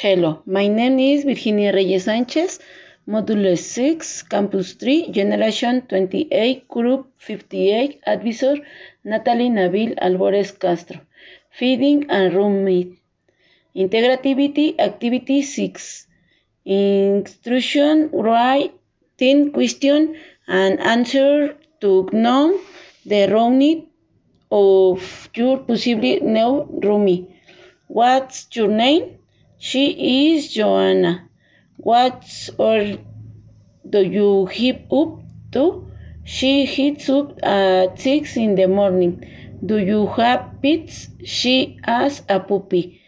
Hello, my name is Virginia Reyes Sanchez, Modulo 6, Campus 3, Generation 28, Group 58, Advisor Natalie Nabil Albores Castro. Feeding and Roommate. Integrativity Activity 6. Instruction Writing question and answer to know the roommate of your possibly new roomie. What's your name? She is Joanna. What or do you hip up to? She hits up at six in the morning. Do you have pets? She has a puppy.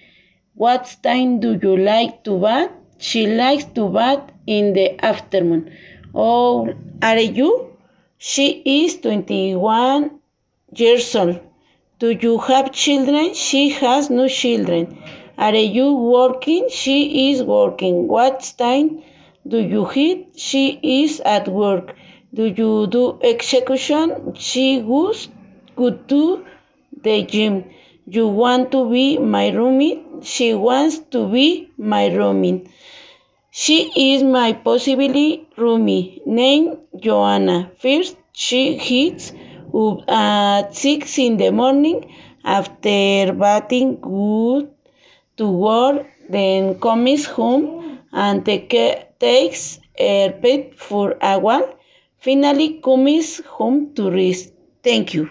What time do you like to bath? She likes to bath in the afternoon. Oh, are you? She is 21 years old. Do you have children? She has no children. Are you working? She is working. What time do you eat? She is at work. Do you do execution? She goes go to the gym. You want to be my roommate? She wants to be my roommate. She is my possibly roomie named Joanna. First, she hits up at six in the morning after bathing good to work, then comes home and takes her pet for a walk. Finally comes home to rest. Thank you.